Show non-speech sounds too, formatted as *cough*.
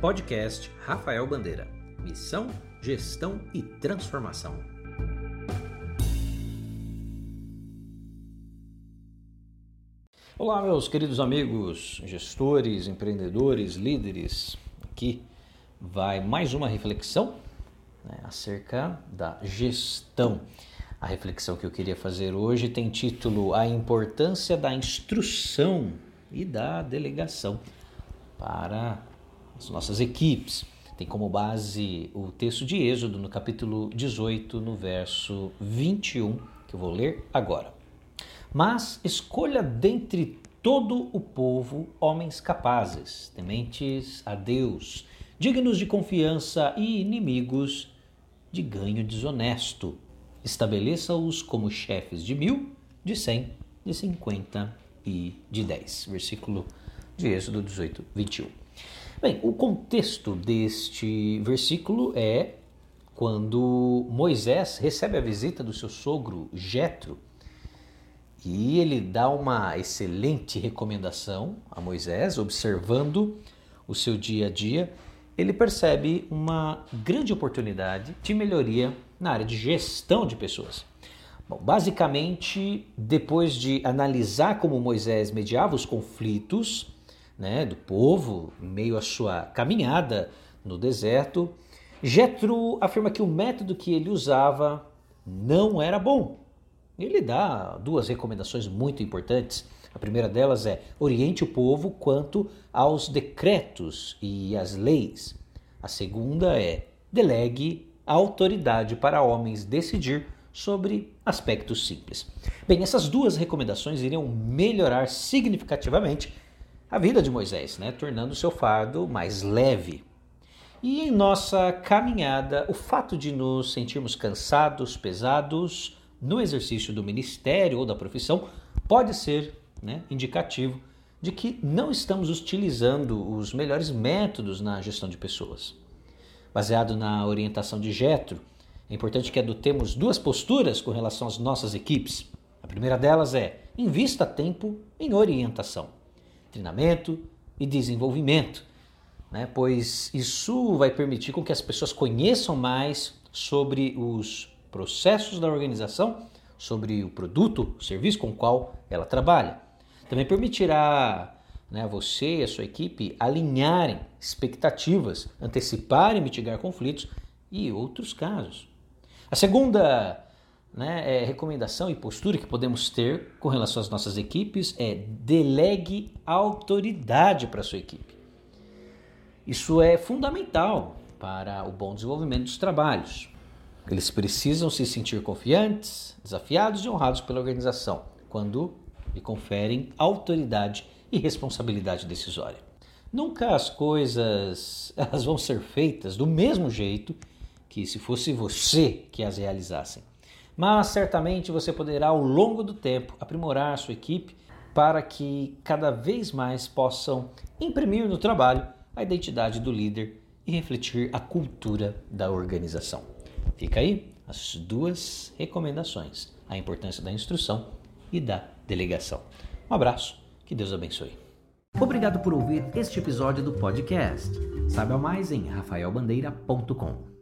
Podcast Rafael Bandeira. Missão, gestão e transformação. Olá, meus queridos amigos, gestores, empreendedores, líderes. Aqui vai mais uma reflexão né, acerca da gestão. A reflexão que eu queria fazer hoje tem título A Importância da Instrução e da Delegação para as nossas equipes. Tem como base o texto de Êxodo, no capítulo 18, no verso 21, que eu vou ler agora. Mas escolha dentre todo o povo homens capazes, tementes a Deus, dignos de confiança e inimigos de ganho desonesto. Estabeleça-os como chefes de mil, de cem, de cinquenta e de dez. Versículo de Êxodo 18, 21. Bem, o contexto deste versículo é quando Moisés recebe a visita do seu sogro Jetro e ele dá uma excelente recomendação a Moisés, observando o seu dia a dia, ele percebe uma grande oportunidade de melhoria na área de gestão de pessoas. Bom, basicamente, depois de analisar como Moisés mediava os conflitos né, do povo em meio à sua caminhada no deserto, Jetro afirma que o método que ele usava não era bom. Ele dá duas recomendações muito importantes. A primeira delas é oriente o povo quanto aos decretos e às leis. A segunda é delegue a autoridade para homens decidir sobre aspectos simples. Bem, essas duas recomendações iriam melhorar significativamente a vida de Moisés, né, tornando seu fardo mais leve. E em nossa caminhada, o fato de nos sentirmos cansados, pesados no exercício do ministério ou da profissão pode ser né, indicativo de que não estamos utilizando os melhores métodos na gestão de pessoas. Baseado na orientação de Jetro, é importante que adotemos duas posturas com relação às nossas equipes. A primeira delas é invista tempo em orientação treinamento e desenvolvimento, né? pois isso vai permitir com que as pessoas conheçam mais sobre os processos da organização, sobre o produto, o serviço com o qual ela trabalha. Também permitirá né, você e a sua equipe alinharem expectativas, anteciparem e mitigar conflitos e outros casos. A segunda né, é, recomendação e postura que podemos ter com relação às nossas equipes é delegue autoridade para a sua equipe. Isso é fundamental para o bom desenvolvimento dos trabalhos. Eles precisam se sentir confiantes, desafiados e honrados pela organização quando lhe conferem autoridade e responsabilidade decisória. Nunca as coisas *laughs* elas vão ser feitas do mesmo jeito que se fosse você que as realizassem mas certamente você poderá, ao longo do tempo, aprimorar sua equipe para que cada vez mais possam imprimir no trabalho a identidade do líder e refletir a cultura da organização. Fica aí as duas recomendações: a importância da instrução e da delegação. Um abraço, que Deus abençoe. Obrigado por ouvir este episódio do podcast. Saiba mais em rafaelbandeira.com.